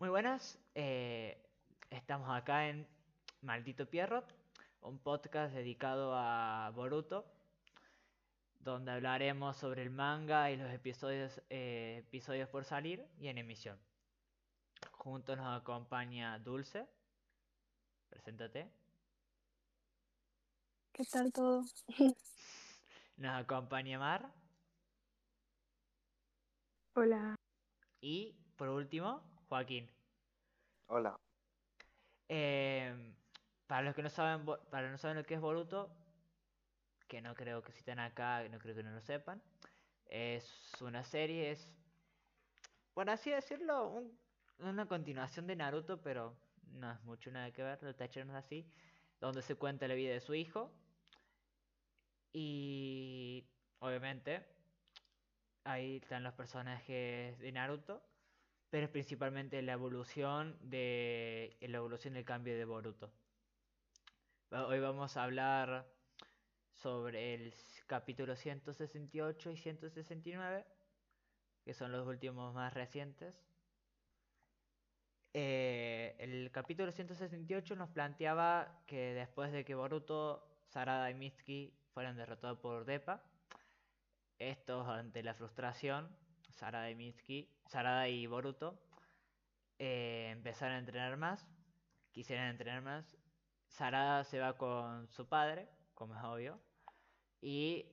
Muy buenas, eh, estamos acá en Maldito Pierrot, un podcast dedicado a Boruto, donde hablaremos sobre el manga y los episodios, eh, episodios por salir y en emisión. Junto nos acompaña Dulce. Preséntate. ¿Qué tal todo? Nos acompaña Mar. Hola. Y por último, Joaquín. Hola. Eh, para los que no saben, para los que no saben lo que es Boruto, que no creo que si están acá, no creo que no lo sepan, es una serie, es, por así decirlo, un- una continuación de Naruto, pero no es mucho nada que ver, lo tacharon así, donde se cuenta la vida de su hijo. Y obviamente ahí están los personajes de Naruto, pero es principalmente la evolución de la evolución del cambio de Boruto. Hoy vamos a hablar sobre el capítulo 168 y 169, que son los últimos más recientes. Eh, el capítulo 168 nos planteaba que después de que Boruto, Sarada y Mitsuki fueran derrotados por Depa, estos ante la frustración, Sarada y Mitsuki, Sarada y Boruto, eh, empezaron a entrenar más, quisieran entrenar más. Sarada se va con su padre, como es obvio, y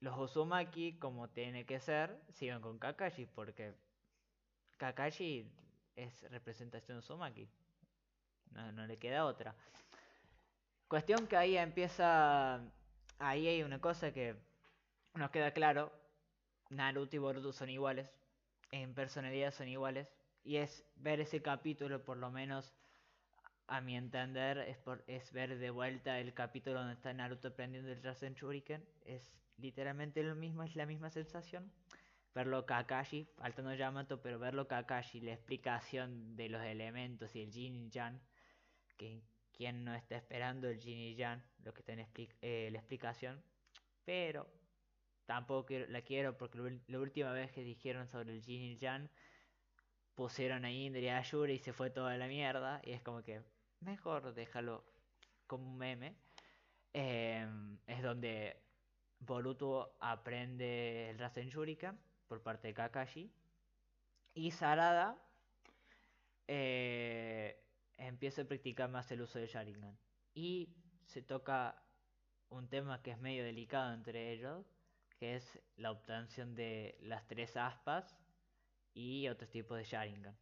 los Uzumaki, como tiene que ser, siguen con Kakashi, porque Kakashi es representación Uzumaki. No, no le queda otra. Cuestión que ahí empieza. Ahí hay una cosa que nos queda claro. Naruto y Boruto son iguales. En personalidad son iguales. Y es ver ese capítulo, por lo menos a mi entender, es, por, es ver de vuelta el capítulo donde está Naruto aprendiendo el Rasen Shuriken. Es literalmente lo mismo, es la misma sensación. Verlo Kakashi, faltando Yamato, pero verlo Kakashi, la explicación de los elementos y el Jin y Yang, que quien no está esperando el Jin y Yang, lo que está en expli- eh, la explicación, pero tampoco la quiero porque la última vez que dijeron sobre el Jin y Yang, pusieron a Indra y a Yuri y se fue toda la mierda, y es como que mejor déjalo como un meme. Em, es donde Boruto aprende el Rasen Shuriken por parte de Kakashi. Y Sarada eh, empieza a practicar más el uso de Sharingan. Y se toca un tema que es medio delicado entre ellos, que es la obtención de las tres aspas y otros tipos de Sharingan.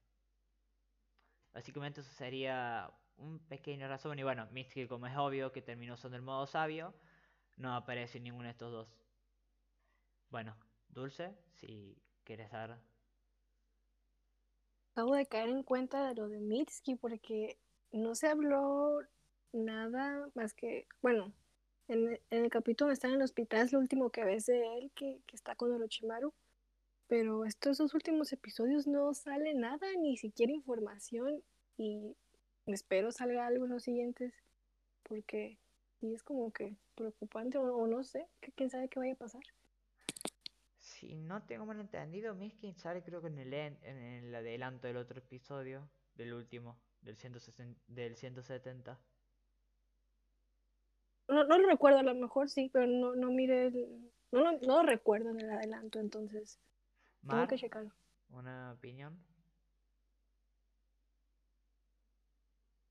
Básicamente eso sería un pequeño resumen. Y bueno, Mitsuki como es obvio que terminó usando el modo sabio, no aparece ninguno de estos dos. Bueno, Dulce, si quieres dar... Acabo de caer en cuenta de lo de Mitsuki porque no se habló nada más que, bueno, en, en el capítulo donde está en el hospital es lo último que ves de él, que, que está con Orochimaru. Pero estos dos últimos episodios no sale nada, ni siquiera información. Y espero salga algo en los siguientes, porque sí es como que preocupante, o, o no sé, que quién sabe qué vaya a pasar. Si no tengo mal entendido, Miskin sale creo que en el, en, en el adelanto del otro episodio, del último, del, 160, del 170. No, no lo recuerdo, a lo mejor sí, pero no, no mire el... No, lo- no lo recuerdo en el adelanto, entonces tengo Mar, que checarlo. ¿una opinión?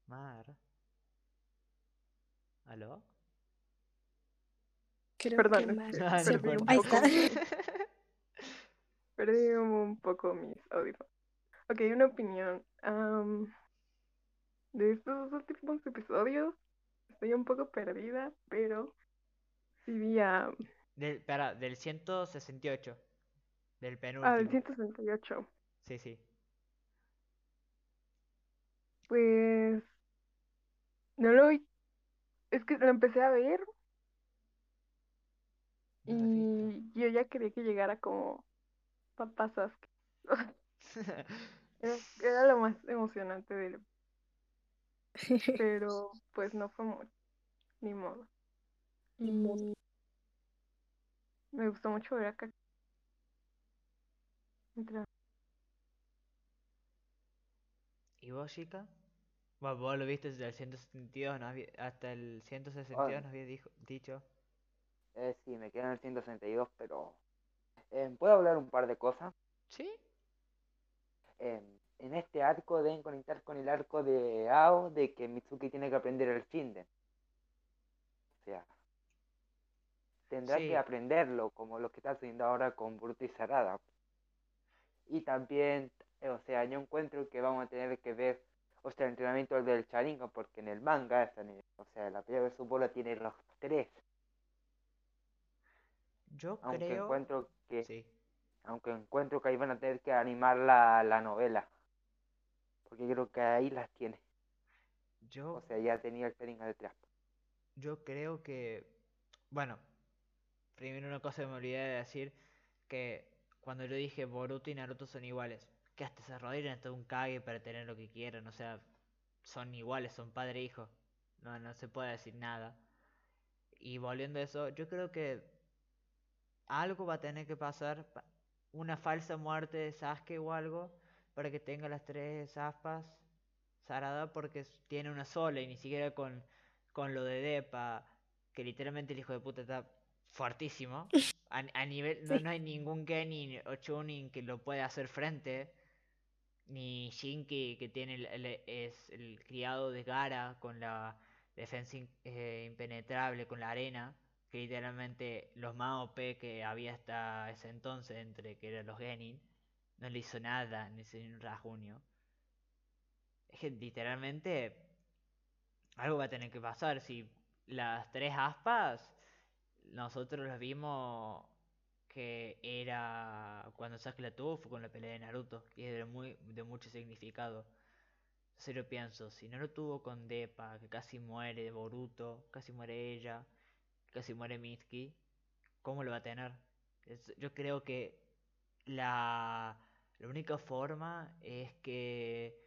Mar. ¿Aló? Creo Perdón, que Mar Ah, se no. Ahí está. Perdí un poco mis audífonos. Ok, una opinión. am, de estos últimos episodios, estoy un poco perdida, pero sí vi a... Del, espera, del 168. Del Ah, penúltimo. del 168. Sí, sí. Pues... No lo vi. Es que lo empecé a ver y yo ya quería que llegara como Papá Sasuke. Era, era lo más emocionante del pero pues no fue mucho, ni modo. Ni modo. Y me gustó mucho ver acá. Mientras- pedagógica. Bueno, vos lo viste desde el 172, nos había- hasta el 162 nos había dijo- dicho. Eh, sí, me quedan el 162, pero... eh, ¿puedo hablar un par de cosas? ¿Sí? Eh, en este arco deben conectar con el arco de Ao de que Mitsuki tiene que aprender el Shinden. O sea, tendrá Sí. que aprenderlo, como lo que está haciendo ahora con Boruto y Sarada. Y también, o sea, yo encuentro que vamos a tener que ver, o sea, el entrenamiento del Sharingan, porque en el manga, o sea, la pelea de su bola tiene los tres. Yo Aunque creo. encuentro que, Sí. aunque encuentro que ahí van a tener que animar la, la novela. Porque creo que ahí las tiene. Yo O sea, ya tenía el Sharingan detrás. Yo creo que, bueno, primero una cosa que me olvidé de decir, que cuando yo dije Boruto y Naruto son iguales, que hasta se arrodillan hasta un Kage para tener lo que quieran, o sea, son iguales, son padre e hijo, no, no se puede decir nada. Y volviendo a eso, yo creo que algo va a tener que pasar, pa- una falsa muerte de Sasuke o algo, para que tenga las tres aspas Sarada porque tiene una sola y ni siquiera con, con lo de Depa, que literalmente el hijo de puta está fuertísimo. A, a nivel, no, Sí. no hay ningún Genin o Chunin que lo pueda hacer frente. Ni Shinki que tiene el, el- es el criado de Gara con la defensa in- eh, impenetrable con la arena. Que literalmente los más OP que había hasta ese entonces, entre que eran los Genin, no le hizo nada ni sin un rasguño. Es que literalmente algo va a tener que pasar. Si las tres aspas, nosotros las vimos que era cuando Sasuke la tuvo fue con la pelea de Naruto, es de, muy, de mucho significado. Entonces yo pienso, si no lo tuvo con Depa, que casi muere Boruto, casi muere ella, casi muere Mitsuki, ¿cómo lo va a tener? Yo creo que la, la única forma es que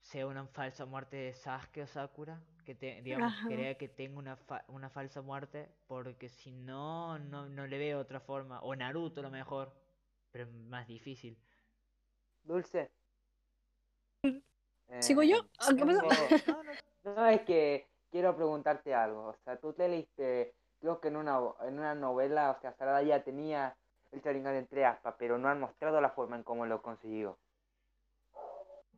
sea una falsa muerte de Sasuke o Sakura, que te, digamos, Ajá. crea que tenga una, fa- una falsa muerte, porque si no, no, no le veo otra forma. O Naruto a lo mejor, pero es más difícil. Dulce. ¿Sigo yo? Eh, Ah, ¿qué pasó? tengo- No, es que quiero preguntarte algo. O sea, tú te leíste, creo que en una, en una novela, o sea, Sarada ya tenía el Sharingan entre aspas, pero no han mostrado la forma en cómo lo consiguió.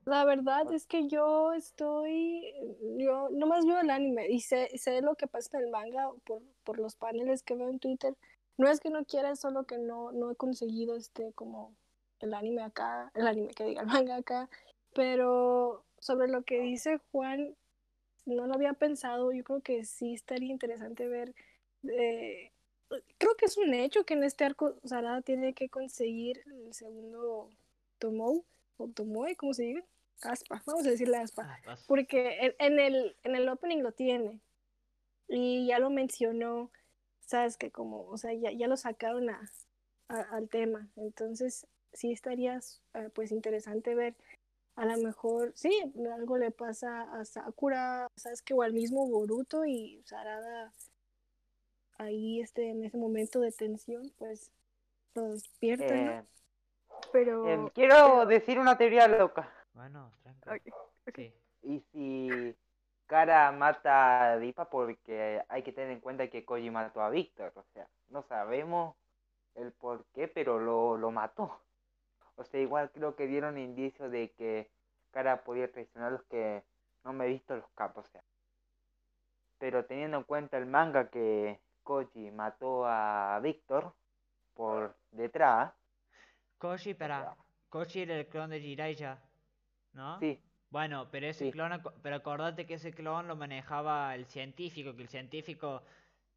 La verdad es que yo estoy, yo nomás veo el anime y sé, sé lo que pasa en el manga por, por los paneles que veo en Twitter. No es que no quiera, es solo que no, no he conseguido este como el anime acá, el anime que diga el manga acá. Pero sobre lo que dice Juan, no lo había pensado. Yo creo que sí estaría interesante ver. eh, creo que es un hecho que en este arco Sarada tiene que conseguir el segundo Tomou o Tomoe, ¿cómo se dice? Aspa, vamos a decirle aspa. Aspas. Porque en, en el, en el opening lo tiene. Y ya lo mencionó, sabes que como, o sea, ya, ya lo sacaron a, a- al tema. Entonces, sí estaría eh, pues interesante ver. A lo mejor, sí, algo le pasa a Sakura, sabes que o al mismo Boruto y Sarada ahí este, en ese momento de tensión, pues lo despierta, ¿no? Eh, Pero em, quiero decir una teoría loca. Bueno, tranquilo. Sí. ¿Y si Kara mata a Dipa? Porque hay que tener en cuenta que Koji mató a Víctor. O sea, no sabemos el por qué, pero lo, lo mató. O sea, igual creo que dieron indicios de que Kara podía traicionar a los que no me he visto los capos. O sea. Pero teniendo en cuenta el manga que Koji mató a Víctor por detrás, Koji, para. Koji era el clon de Jiraiya, ¿no? sí, Bueno, pero ese Sí. clon, pero acordate que ese clon lo manejaba el científico, que el científico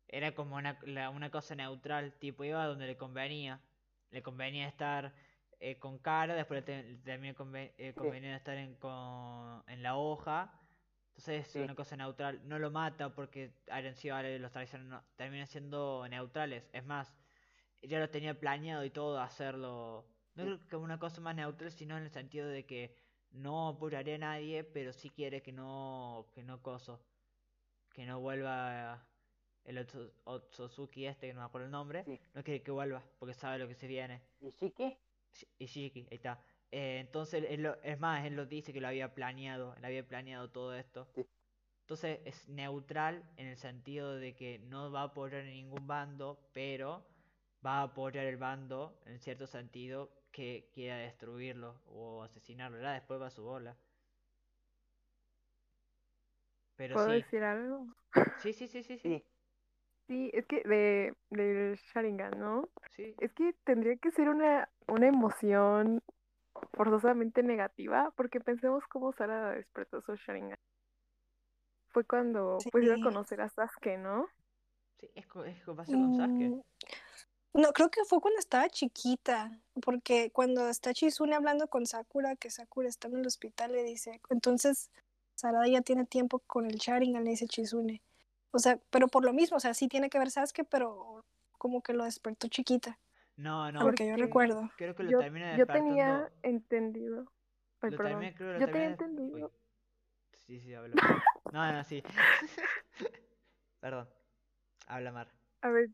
era como una, la- una cosa neutral, tipo iba donde le convenía. Le convenía estar eh, con cara, después le te- le también conven- eh, convenía estar en, con, en la hoja. Entonces es Sí. una cosa neutral. No lo mata porque Aren Ciudad los traicionan, no, terminan siendo neutrales. Es más, ya lo tenía planeado y todo hacerlo. No creo que una cosa más neutral, sino en el sentido de que no apuraría a nadie, pero sí quiere que no, que no coso, que no vuelva el Otsu- Otsutsuki este, que no me acuerdo el nombre, Sí. no quiere que vuelva, porque sabe lo que se viene. ¿Y Shiki? Shi- Ishiki, ahí está. Eh, entonces, él lo- es más, él lo dice que lo había planeado, él había planeado todo esto. Sí. Entonces es neutral en el sentido de que no va a apoyar en ningún bando, pero va a apoyar el bando en cierto sentido que quiera destruirlo o asesinarlo. Ya después va a su bola. Pero ¿Puedo sí, decir algo? sí, sí, sí, sí, sí, Sí, Sí, es que de, del Sharingan, ¿no? sí. Es que tendría que ser una, una emoción forzosamente negativa, porque pensemos cómo Sara despertó su Sharingan. Fue cuando pues iba a Sí. conocer a Sasuke, ¿no? Sí, es, es co- va a ser con Sasuke. Mm, No, creo que fue cuando estaba chiquita, porque cuando está Chizune hablando con Sakura, que Sakura está en el hospital, le dice, entonces Sarada ya tiene tiempo con el Sharingan, le dice Chizune. O sea, pero por lo mismo, o sea, sí tiene que ver Sasuke, pero como que lo despertó chiquita, No, no, lo que yo Porque recuerdo. creo que lo Yo, termina yo tenía entendido. Ay, Lo perdón. termina, creo que lo Yo tenía entendido. Uy. Sí, sí, habla. No, no, sí. Perdón. Habla Mar. A ver,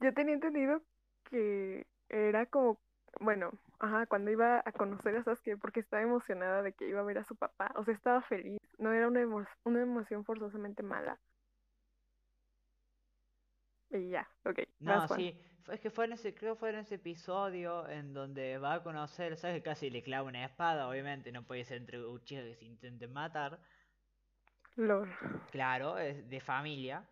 yo tenía entendido que era como, bueno, ajá, cuando iba a conocer a Sasuke, porque estaba emocionada de que iba a ver a su papá, o sea, estaba feliz, no era una, emo- una emoción forzosamente mala. Y ya, ok, No, sí. Es que fue en ese, creo que fue en ese episodio en donde va a conocer, sabes que casi le clava una espada, obviamente, no puede ser entre Uchiha que se intenten matar. Lol. Claro, es de familia.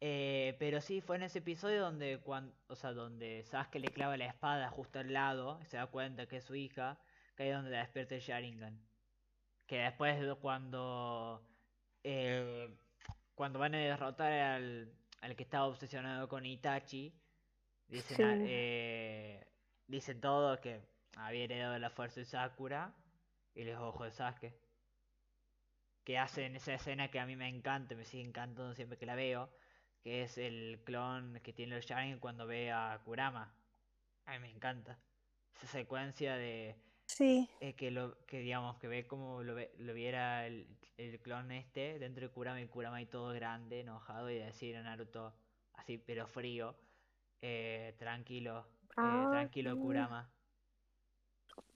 Eh, pero sí, fue en ese episodio donde, cuando, o sea, donde Sasuke le clava la espada justo al lado, se da cuenta que es su hija, que ahí es donde la despierta el Sharingan. Que después de cuando, eh, cuando van a derrotar al, al que estaba obsesionado con Itachi, dicen, Sí. eh, dicen todo que había heredado la fuerza de Sakura y los ojos de Sasuke que hacen esa escena que a mí me encanta, me sigue encantando siempre que la veo, que es el clon que tiene los Sharingan cuando ve a Kurama. A mí me encanta. Esa secuencia de Sí, eh, que lo que digamos que ve como lo, ve- lo viera el, el clon este dentro de Kurama y Kurama ahí todo grande, enojado y decir a Naruto así pero frío, eh, tranquilo, eh, Ah, tranquilo sí. Kurama.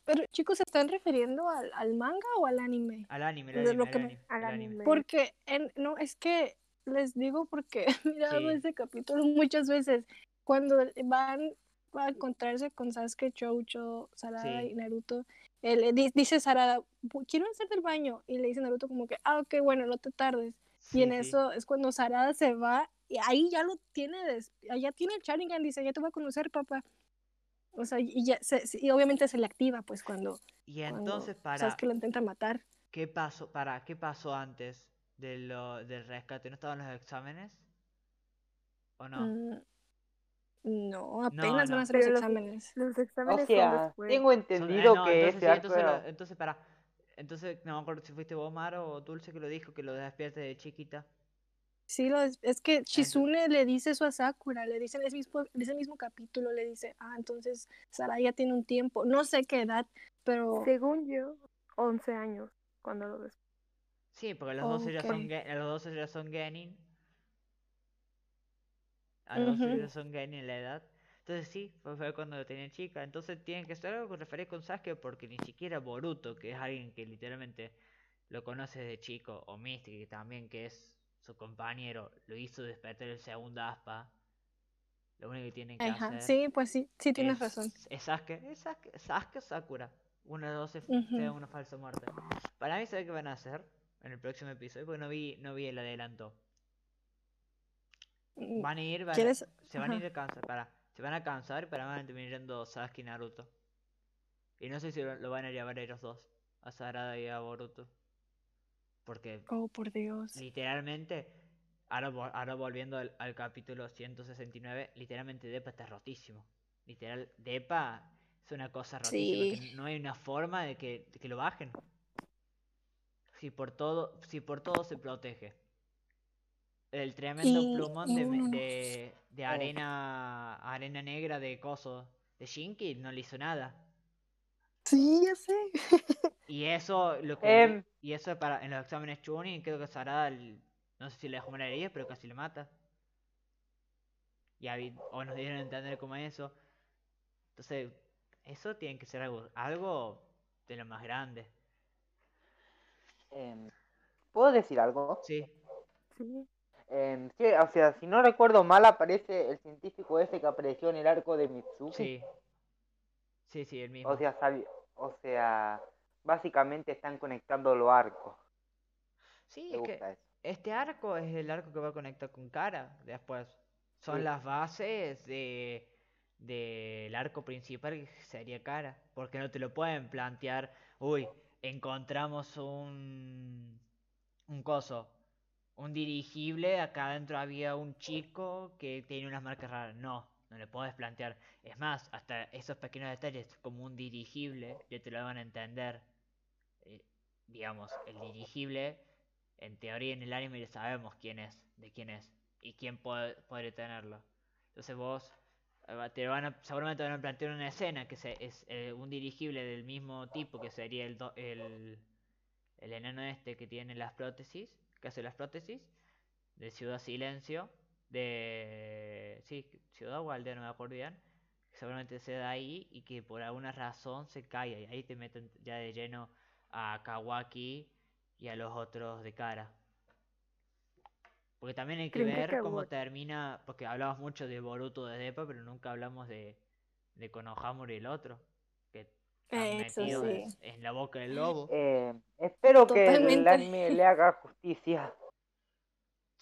pero chicos, ¿se están refiriendo al, al manga o al anime? Al anime, De anime, lo que anime, Al anime. Porque, en, no, es que les digo porque he mirado Sí. ese capítulo muchas veces. Cuando van a encontrarse con Sasuke, Choucho, Sarada Sí. y Naruto, él di- dice Sarada, "Bu- quiero hacer del baño. Y le dice Naruto como que, ah, ok, bueno, no te tardes. Sí, y en eso es cuando Sarada se va y ahí ya lo tiene, des- ya tiene el Sharingan, dice, ya te voy a conocer, papá. O sea, y, ya se- se- y obviamente se le activa, pues, cuando, Y cuando entonces para Sasuke lo intenta matar. ¿Qué pasó? Para, ¿qué pasó antes de lo, del rescate? ¿No estaban los exámenes? ¿O no? Mm, No, apenas van no. a hacer los Pero los- exámenes. Los o exámenes son después. tengo Son- eh, entendido no, que entonces ese sí, entonces, lo- entonces para. Entonces, no me acuerdo si fuiste vos, Maro, o Dulce que lo dijo, que lo despierte de chiquita. Sí, lo es, es que Shizune le dice eso a Sakura, le dice en ese mismo, en ese mismo capítulo, le dice, ah, entonces Sara ya tiene un tiempo, no sé qué edad, pero Según yo, 11 años cuando lo des- Sí, porque los dos ya son, los dos ya son Genin. A los dos Ujú. ya son Genin en la edad. Entonces sí, fue, fue cuando lo tenía chica. Entonces tienen que ser algo con referir con Sasuke porque ni siquiera Boruto, que es alguien que literalmente lo conoce desde chico, o Misty, que también que es su compañero, lo hizo despertar el segundo aspa. Lo único que tienen que ajá, hacer sí, pues sí, sí tienes es, razón. es Sasuke, es Sasuke, Sasuke o Sakura. Uno de los dos se Ujú. sea una falsa muerte. Para mí, ¿sabe qué van a hacer en el próximo episodio? Porque no vi, no vi el adelanto. Mm, Van a ir, van a- se van a ir a cansar, para, se van a cansar y para van a terminar yendo Sasuke y Naruto. Y no sé si lo, lo van a llevar ellos dos, a Sarada y a Boruto. Porque Oh, por Dios. literalmente, ahora, ahora volviendo al, al capítulo 169, literalmente Depa está rotísimo. Literal, Depa es una cosa rotísima, que no hay una forma de que, de que lo bajen. Si por todo, si por todo se protege. El tremendo Y- plumón y de, uno de, de arena, arena negra de coso de Shinki no le hizo nada. Sí, ya sé. Y eso, lo que Em. y eso para en los exámenes Chunin, creo que Sarada, l- no sé si le dejó una herida, pero casi le mata. Y o nos dieron a entender como eso. Entonces, Eso tiene que ser algo, algo de lo más grande. Em, ¿Puedo decir algo? Sí, Sí. Em, sí, o sea, si no recuerdo mal, aparece el científico ese que apareció en el arco de Mitsuki. sí. Sí, sí, el mismo. O sea, o sea, básicamente están conectando los arcos. Sí, Me es que eso. este arco es el arco que va a conectar con Kara después. Son Sí. las bases de del arco principal que sería Kara. Porque no te lo pueden plantear, uy, encontramos un un coso, un dirigible, acá adentro había un chico que tiene unas marcas raras. No, no le puedes plantear. Es más, hasta esos pequeños detalles como un dirigible, ya te lo van a entender. Eh, digamos, el dirigible, en teoría en el anime ya sabemos quién es, de quién es y quién puede, puede tenerlo. Entonces vos eh, te van a, seguramente van a plantear una escena que es eh, un dirigible del mismo tipo que sería el, do- el, el enano este que tiene las prótesis, que hace las prótesis, de Ciudad Silencio, de... Sí, Ciudad o Aldea, no me acuerdo bien, que seguramente se da ahí y que por alguna razón se cae y ahí te meten ya de lleno a Kawaki y a los otros de cara. Porque también hay que ¿Creen que ver cómo termina, porque hablamos mucho de Boruto de Depa, pero nunca hablamos de, de Konohamaru y el otro, que metidos sí. en, en la boca del lobo. Em, espero que el anime le haga justicia.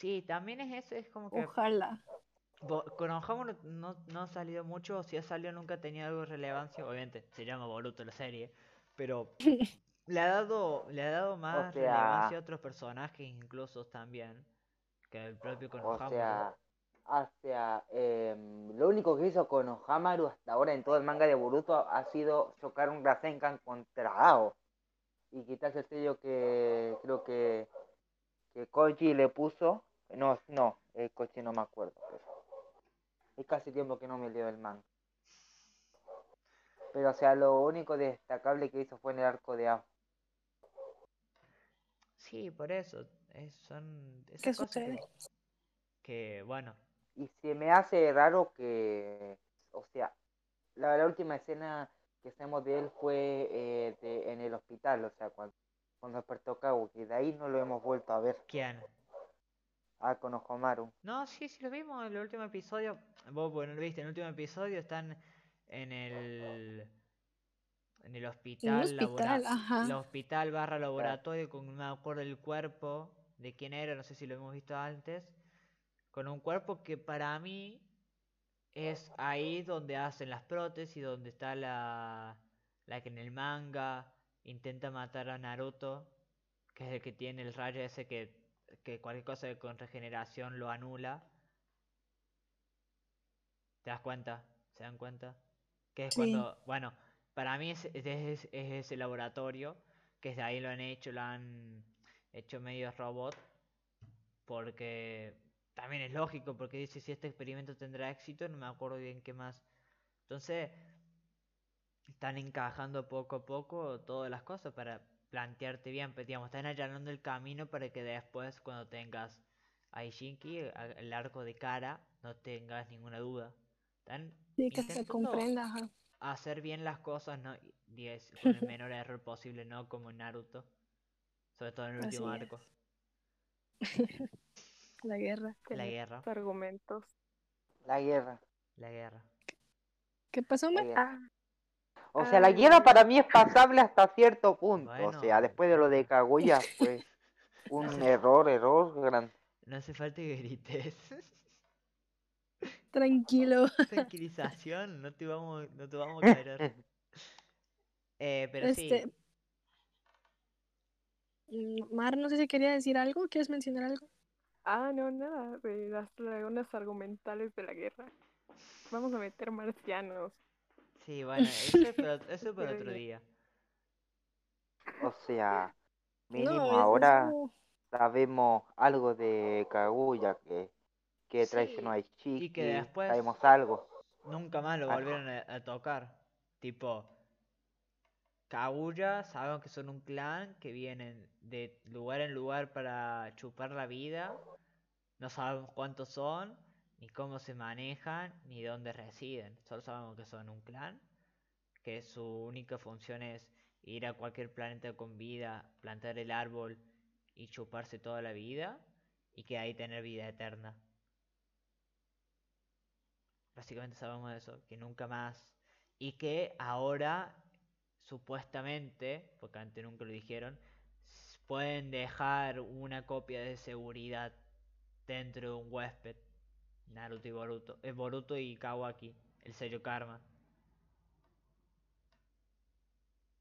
Sí, también es eso, es como que Ojalá. Konohamaru no, no ha salido mucho, o si ha salido nunca ha tenido algo de relevancia, obviamente se llama Boruto la serie, pero le ha dado, le ha dado más sea- relevancia a otros personajes incluso también, que el propio O Konohamaru. sea, o sea, em, lo único que hizo con Ohamaru hasta ahora en todo el manga de Boruto ha sido chocar un Rasengan contra Ao y quitarse el sello que creo que, que Koji le puso. No, no, el Koji no me acuerdo. Pero es casi tiempo que no me leo el manga. Pero, o sea, lo único destacable que hizo fue en el arco de Ao. Sí, por eso, es- son esas ¿Qué cosas que- sucede? que, bueno, Y se me hace raro que, o sea, la, la última escena que hacemos de él fue eh, de- en el hospital, o sea, cuando, cuando despertó Kawu, y de ahí no lo hemos vuelto a ver, ¿quién? A Konohamaru. No, sí, sí lo vimos en el último episodio. Vos, bueno, lo viste, en el último episodio están en el en el hospital, hospital, labora- ajá. el hospital barra laboratorio con no me acuerdo el cuerpo de quién era, no sé si lo hemos visto antes, con un cuerpo que para mí es ahí donde hacen las prótesis, donde está la la que en el manga intenta matar a Naruto, que es el que tiene el rayo ese que que cualquier cosa con regeneración lo anula. ¿Te das cuenta? ¿Se dan cuenta? Que es Sí. cuando, bueno, para mí es, es, es- es ese laboratorio, que desde ahí lo han hecho, lo han hecho medio robot, porque también es lógico, porque dice si este experimento tendrá éxito, no me acuerdo bien qué más. Entonces, están encajando poco a poco todas las cosas para plantearte bien, pero digamos, están allanando el camino para que después cuando tengas a Ishinki, el arco de cara, no tengas ninguna duda. Están Sí, que se comprenda, ajá. hacer bien las cosas, no y- diez, con el menor error posible, no como en Naruto, sobre todo en el último arco, La guerra. la guerra, argumentos. La guerra. la guerra. ¿Qué pasó, la Mar? guerra. Ah, O sea, la guerra para mí es pasable hasta cierto punto. O sea, después de lo de Kaguya, pues, un error, error grande. No hace falta que grites. Tranquilo. Tranquilización, no te vamos, no te vamos a querer. Eh, pero sí, Este. mm, Mar, no sé si quería decir algo. ¿Quieres mencionar algo? ah, no, nada, de las lagunas argumentales de la guerra. Vamos a meter marcianos. Sí, bueno, eso es para, eso es para Pero otro día. O sea, mínimo No, ahora sabemos algo de Kaguya que, que Sí, traicionó a Ishiki. y que después- Sabemos algo. Nunca más lo volvieron a, a tocar. Tipo, Kaguya, sabemos que son un clan que vienen de lugar en lugar para chupar la vida. No sabemos cuántos son, ni cómo se manejan, ni dónde residen. Solo sabemos que son un clan que su única función es ir a cualquier planeta con vida, plantar el árbol y chuparse toda la vida y que ahí tener vida eterna. Básicamente sabemos eso, que nunca más. Y que ahora, supuestamente, porque antes nunca lo dijeron, pueden dejar una copia de seguridad dentro de un huésped. Naruto y Boruto. Es Boruto y Kawaki, el sello Karma.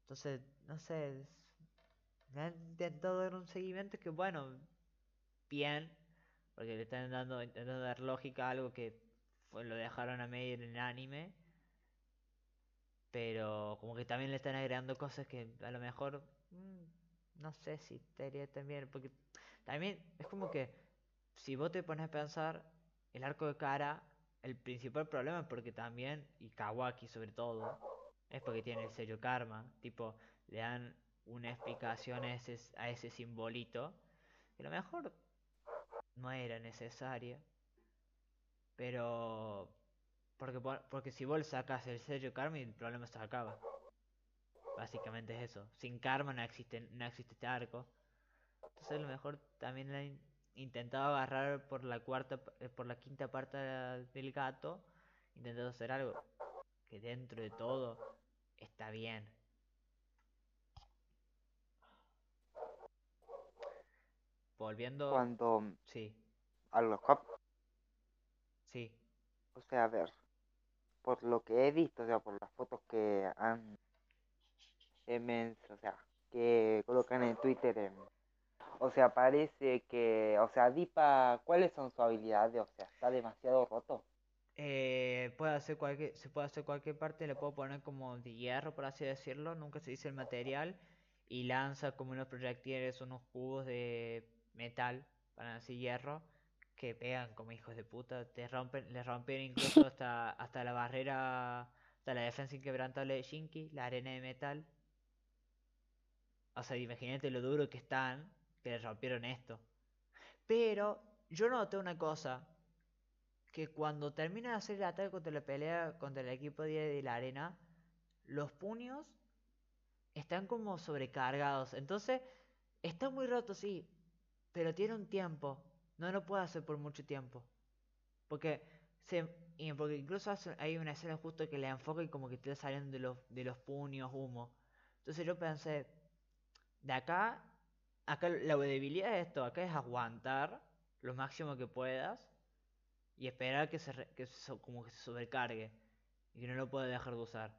Entonces, no sé. Me han intentado dar un seguimiento que, bueno, bien. Porque le están dando, intentando dar lógica a algo que lo dejaron a medio en el anime. Pero como que también le están agregando cosas que a lo mejor mm, no sé si estaría también. Porque también es como que si vos te pones a pensar, el arco de cara, el principal problema es porque también, y Kawaki sobre todo, es porque tiene el sello karma. Tipo, le dan una explicación a ese, simbolito. Que a lo mejor no era necesaria. Pero. Porque, porque si vos sacas el sello karma, el problema se acaba. Básicamente es eso. Sin karma no existe, no existe este arco. Entonces a lo mejor también le han intentado agarrar por la cuarta, eh, por la quinta parte del gato. Intentando hacer algo que dentro de todo está bien. Volviendo. Cuando. Sí. A los Sí. O sea, a ver. Por lo que he visto, o sea, por las fotos que han. o sea, que colocan en Twitter. O sea, parece que. O sea, Dipa, ¿cuáles son sus habilidades? O sea, está demasiado roto. Eh, puede hacer cualquier, se puede hacer cualquier parte, le puedo poner como de hierro, por así decirlo, nunca se dice el material, y lanza como unos proyectiles, unos cubos de metal, para así hierro, que pegan como hijos de puta, te rompen, le rompen incluso hasta, hasta la barrera, hasta la defensa inquebrantable de Shinki, la arena de metal. O sea, imagínate lo duro que están, le rompieron esto. Pero yo noté una cosa, que cuando termina de hacer el ataque contra la pelea contra el equipo de la arena, los puños están como sobrecargados. Entonces, está muy roto, sí, pero tiene un tiempo. No lo puede hacer por mucho tiempo. Porque, se, porque incluso hay una escena justo que le enfoca y como que te saliendo de los, de los puños humo. Entonces yo pensé, de acá, acá la debilidad de esto, acá es aguantar lo máximo que puedas y esperar que se, que como se sobrecargue y que no lo pueda dejar de usar.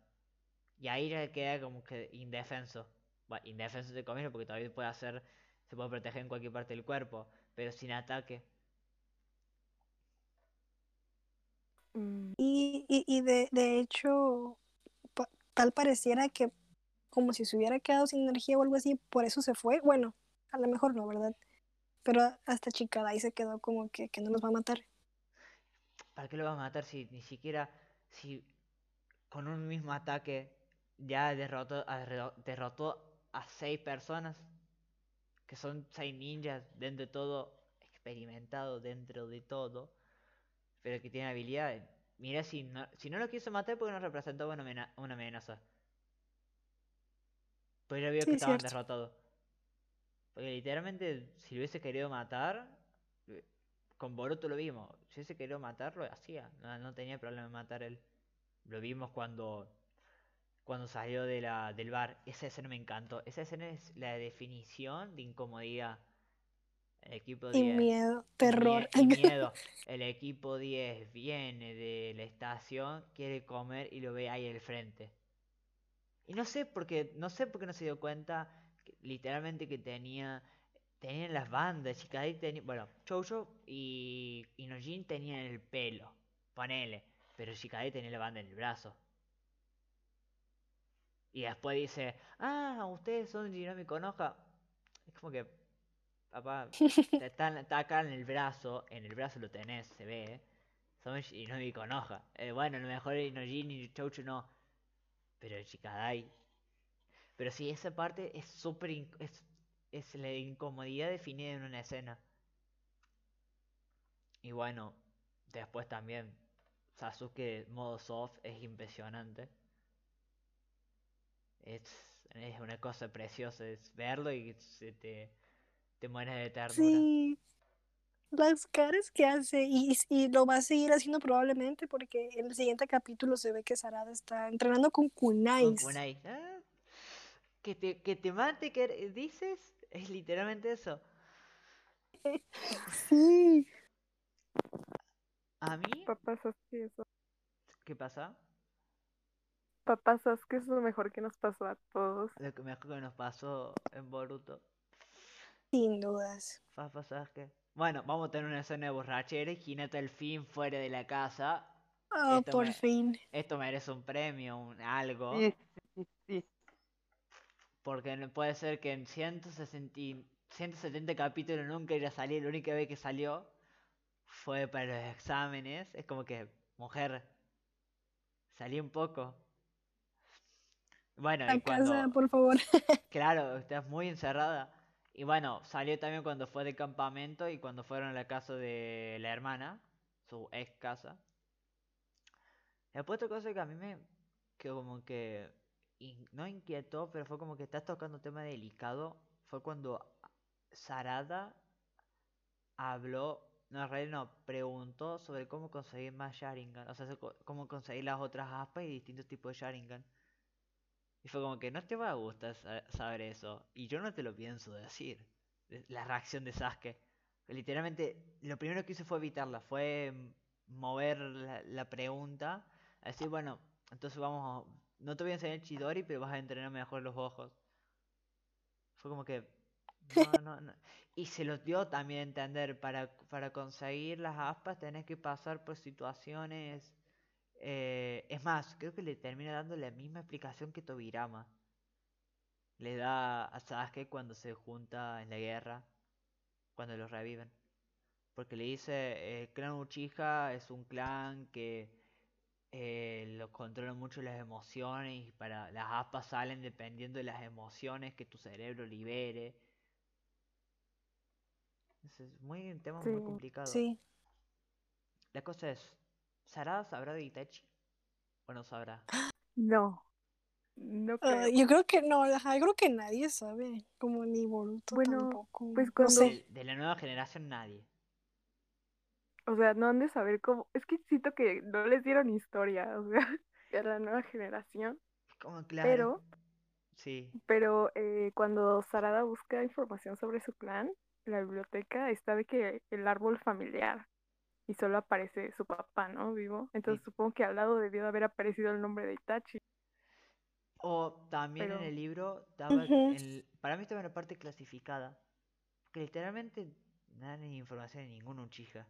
Y ahí ya queda como que indefenso. Bueno, indefenso de comienzo porque todavía puede hacer, se puede proteger en cualquier parte del cuerpo, pero sin ataque. Mm. Y, y, y de, de hecho, tal pareciera que como si se hubiera quedado sin energía o algo así, por eso se fue. Bueno, a lo mejor no, ¿verdad? Pero hasta Chicada ahí se quedó como que, que no nos va a matar. ¿Para qué lo va a matar si ni siquiera, si con un mismo ataque ya derrotó a, derrotó a seis personas? Que son seis ninjas dentro de todo, experimentados dentro de todo, pero que tienen habilidades. Mira, si no, si no lo quiso matar porque no representaba una, una amenaza. Pues ya vio que estaban derrotados. Porque literalmente, si lo hubiese querido matar, con Boruto lo vimos. Si hubiese querido matarlo, hacía. No, tenía problema en matar él. Lo vimos cuando cuando salió de la, del bar. Esa escena me encantó. Esa escena es la definición de incomodidad. El equipo 10. Y miedo, terror. Y, miedo. El equipo 10 viene de la estación, quiere comer y lo ve ahí al frente. Y no sé por qué, no sé por qué no se dio cuenta literalmente que tenía tenían las bandas, Shikadai tenía, bueno, Chojo y, y Nojin tenían el pelo, ponele, pero Shikadai tenía la banda en el brazo. Y después dice, ah, ustedes son Jinami Konoha. Es como que, papá, está, está, acá en el brazo, en el brazo lo tenés, se ve, ¿eh? Son Jinami Konoha. Eh, bueno, a lo mejor Nojin y Chocho no, pero Shikadai. Pero sí, esa parte es súper es la incomodidad definida en una escena. Y bueno, después también Sasuke modo soft es impresionante. Es, es una cosa preciosa, es verlo y se te, te mueres de ternura. Sí. Las caras que hace y, y lo va a seguir haciendo probablemente porque en el siguiente capítulo se ve que Sarada está entrenando con Con Kunais. Kunai. Ah, que te, que te mate, que er- dices, es literalmente eso. Sí. A mí, Papá Sasuke, eso. ¿qué pasa? Papá Sasuke es lo mejor que nos pasó a todos. Lo que mejor que nos pasó en Boruto. Sin dudas. ¿sabes qué? Bueno, vamos a tener una escena de borrachera y Hinata al fin fuera de la casa. Oh, Esto por me- fin. Esto merece un premio, un algo. Sí, sí, sí. Porque puede ser que en 160, y- 170 capítulos nunca haya salido. La única vez que salió fue para los exámenes. Es como que, mujer, salí un poco. Bueno, A y casa, cuando, por favor. claro, estás muy encerrada. Y bueno, salió también cuando fue de campamento y cuando fueron a la casa de la hermana, su ex casa. Después otra cosa que a mí me quedó como que no inquietó, pero fue como que estás tocando un tema delicado. Fue cuando Sarada habló, no, en realidad no, preguntó sobre cómo conseguir más Sharingan, o sea, cómo conseguir las otras aspas y distintos tipos de Sharingan. Y fue como que no te va a gustar sa- saber eso, y yo no te lo pienso decir. de- La reacción de Sasuke. Literalmente, lo primero que hice fue evitarla, fue mover la, pregunta, a decir, bueno, entonces vamos, no te voy a enseñar Chidori, pero vas a entrenar mejor los ojos. Fue como que, no, no, no. Y se los dio también a entender, para, para conseguir las aspas tenés que pasar por situaciones... eh, es más, creo que le termina dando la misma explicación que Tobirama. Le da a Sasuke cuando se junta en la guerra, cuando los reviven. Porque le dice, el clan Uchiha es un clan que eh, lo controla mucho las emociones y para las aspas salen dependiendo de las emociones que tu cerebro libere. Es es muy un tema muy complicado. Sí. La cosa es, ¿Sarada sabrá de Itachi? ¿O no sabrá? No, no Ah, creo. yo creo que no, yo creo que nadie sabe, como ni Boruto Bueno, tampoco. pues no cuando- sé. De, de la nueva generación nadie. O sea, no han de saber cómo. Es que siento que no les dieron historia, o sea, a la nueva generación. Como claro. Pero, Sí. pero eh, cuando Sarada busca información sobre su clan, en la biblioteca está de que el árbol familiar y solo aparece su papá, ¿no? Vivo. Entonces supongo que al lado debió de haber aparecido el nombre de Itachi. O también en el libro Ujú. el- para mí estaba en la parte clasificada. Que literalmente no da ni información de ningún Uchiha.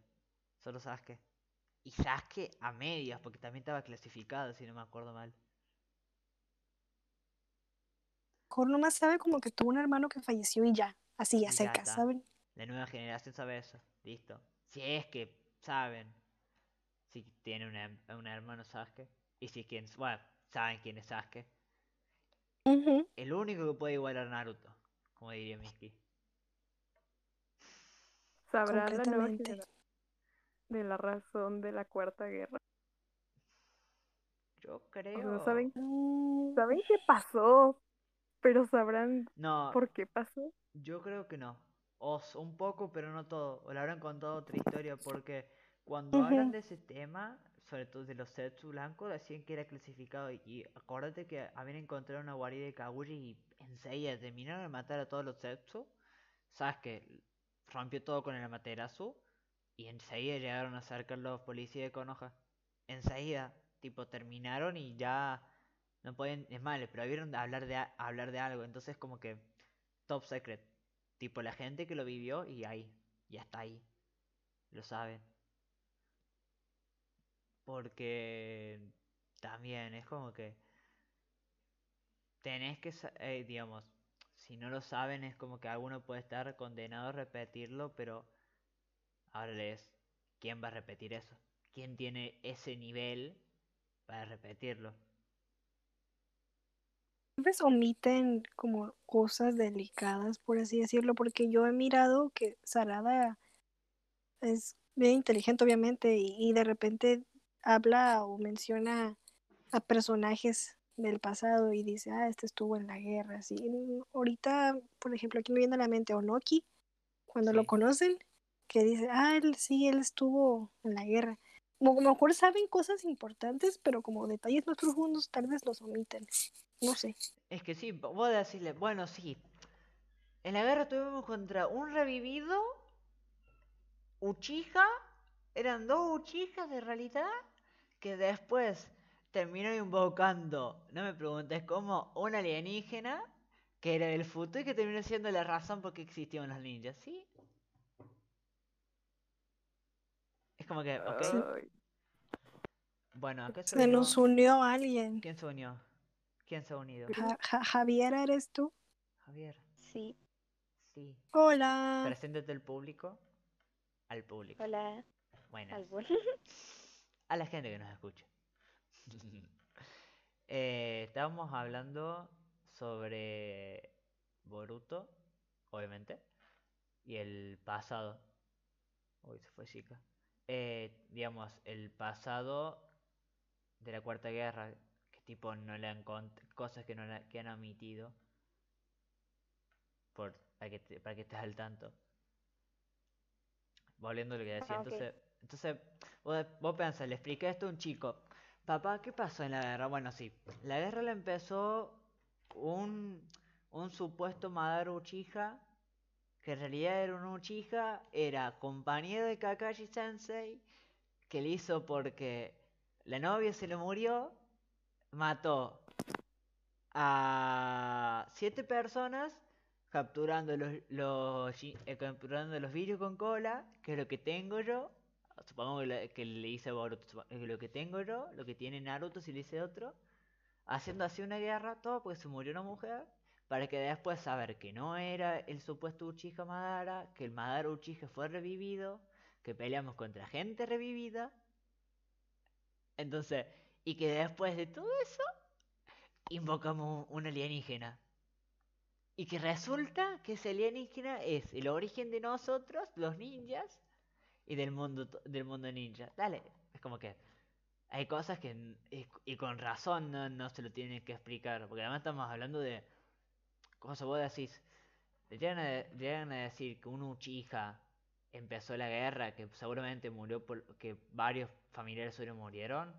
Solo Sasuke. Y Sasuke a medias, porque también estaba clasificado, si no me acuerdo mal. Nomás sabe como que tuvo un hermano que falleció y ya, así a ya secas. ¿saben? La nueva generación sabe eso. Listo. Si es que saben. Si tiene una, un hermano Sasuke. Y si quién, bueno, saben quién es Sasuke. El único que puede igualar a Naruto. Como diría Miski. Sabrá la nueva generación de la razón de la cuarta guerra. Yo O creo. sea, ¿saben, saben qué pasó, pero sabrán No, por qué pasó. yo creo que no. O un poco, pero no todo. O le habrán contado otra historia. Porque cuando hablan de ese tema, sobre todo de los Setsu blancos, decían que era clasificado. Y, y acuérdate que habían encontrado una guarida de Kaguya y enseguida terminaron de matar a todos los Setsu. Sabes que rompió todo con el Amaterasu. Y enseguida llegaron a acercar los policías de Konoha. Enseguida, tipo, terminaron y ya no podían. Es más, les prohibieron hablar de, hablar de algo. Entonces, como que top secret. Tipo, la gente que lo vivió y ahí. Ya está ahí. Lo saben. Porque también es como que tenés que, eh, digamos, si no lo saben es como que alguno puede estar condenado a repetirlo, pero ahora es, ¿quién va a repetir eso? ¿Quién tiene ese nivel para repetirlo? Vez omiten como cosas delicadas, por así decirlo, porque yo he mirado que Sarada es bien inteligente, obviamente, y, y de repente habla o menciona a personajes del pasado y dice, ah, este estuvo en la guerra, así. Ahorita, por ejemplo, aquí me viene a la mente Onoki, cuando lo conocen, que dice, ah, él sí, él estuvo en la guerra. Como a lo mejor saben cosas importantes, pero como detalles más profundos tal vez los omiten. No sé. Es que sí, vo- vos decirle, bueno, sí. En la guerra tuvimos contra un revivido, Uchiha, eran dos Uchijas de realidad, que después terminó invocando, no me preguntes cómo, un alienígena que era del futuro y que terminó siendo la razón por qué existían los ninjas, ¿sí? Es como que, ok, Ay, bueno, ¿a qué se Se unió? nos unió alguien. ¿Quién se unió? ¿Quién se ha unido? Ja- Ja- Javier, ¿eres tú? Javier, Sí, sí. Hola. Preséntate al público. Al público. hola, Buenas. Albor. A la gente que nos escucha. Eh, estábamos hablando sobre Boruto, obviamente, y el pasado. Uy, se fue chica. Eh, digamos, el pasado de la Cuarta Guerra, que tipo no le han cosas que no le- que han omitido. Por, para que, te- para que estés al tanto. Volviendo a lo que decía, Ah, entonces, entonces vos, vos pensás, le expliqué esto a un chico. Papá, ¿qué pasó en la guerra? Bueno, sí, la guerra la empezó un, un supuesto Madara Uchiha, que en realidad era un Uchiha, era compañero de Kakashi Sensei, que le hizo porque la novia se le murió, mató a siete personas capturando los, los, eh, capturando los virus con cola, que es lo que tengo yo. Supongo que, que le hice a Boruto, que lo que tengo yo, lo que tiene Naruto si le hice otro. Haciendo así una guerra, todo porque se murió una mujer. Para que después saber que no era el supuesto Uchiha Madara, que el Madara Uchiha fue revivido, que peleamos contra gente revivida. Entonces, y que después de todo eso, invocamos un alienígena. Y que resulta que ese alienígena es el origen de nosotros, los ninjas, y del mundo del mundo ninja. Dale, es como que hay cosas que y, y con razón no, no se lo tienen que explicar, porque además estamos hablando de cosas vos decís, llegan a, de- llegan a decir que un Uchiha empezó la guerra, que seguramente murió por que varios familiares suyos murieron.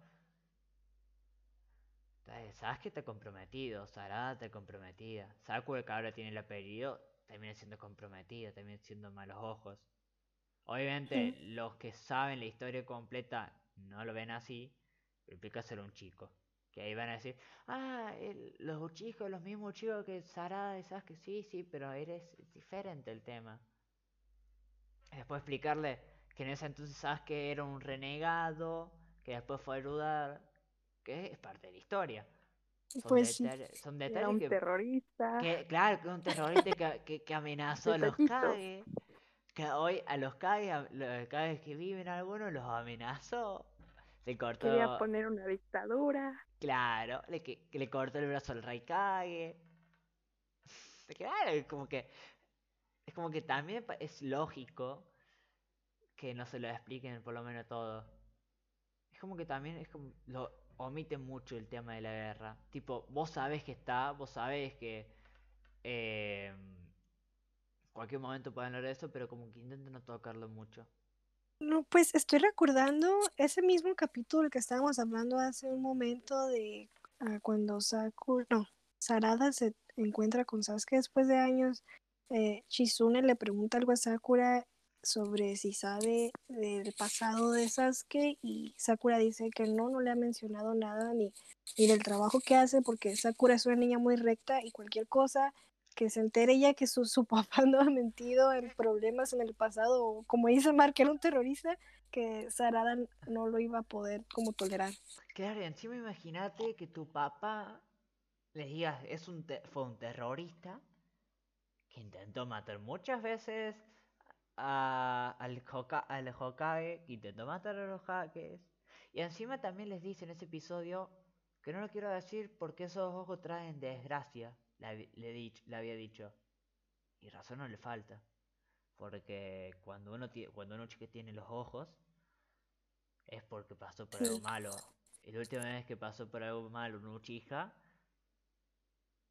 Eh, Sasuke está comprometido, Sarada está comprometida, Sakura que ahora tiene el apellido termina siendo comprometida, termina siendo malos ojos. Obviamente los que saben la historia completa no lo ven así, pero implica ser un chico. Que ahí van a decir, ah, el- los chicos, los mismos chicos que Sarada y Sasuke, sí, sí, pero eres diferente el tema. Después explicarle que en ese entonces Sasuke era un renegado, que después fue a ayudar, que es parte de la historia. Son, Pues detalles, son Era detalles un que, terrorista. que, claro, que un terrorista que, que, que amenazó a los. Kage. Que hoy a los Kage, a los Kage que viven algunos, los amenazó. Le cortó, Quería poner una dictadura. claro, le, que, le cortó el brazo al Rey Kage. Claro, es como que, es como que también es lógico que no se lo expliquen por lo menos todo. Es como que también es como lo omiten mucho el tema de la guerra. Tipo, vos sabés que está, vos sabés que eh, en cualquier momento pueden hablar de eso, pero como que intentan no tocarlo mucho. No, pues estoy recordando ese mismo capítulo que estábamos hablando hace un momento de ah, cuando Sakura, no, Sarada se encuentra con Sasuke después de años. eh, Shizune le pregunta algo a Sakura sobre si sabe del pasado de Sasuke y Sakura dice que no, no le ha mencionado nada ni, ni del trabajo que hace porque Sakura es una niña muy recta y cualquier cosa que se entere ella que su, su papá no ha mentido en problemas en el pasado, como dice Mark, que era un terrorista, que Sarada no lo iba a poder como tolerar. Claro, y encima imagínate que tu papá le digas, es un fue un terrorista que intentó matar muchas veces a- al, Hoka- al Hokage, que intentó matar a los Hokages. Y encima también les dice en ese episodio que no lo quiero decir porque esos ojos traen desgracia, le, había dicho. Y razón no le falta. Porque cuando uno, tie- cuando uno tiene los ojos, es porque pasó por algo malo. Y la última vez que pasó por algo malo un Uchiha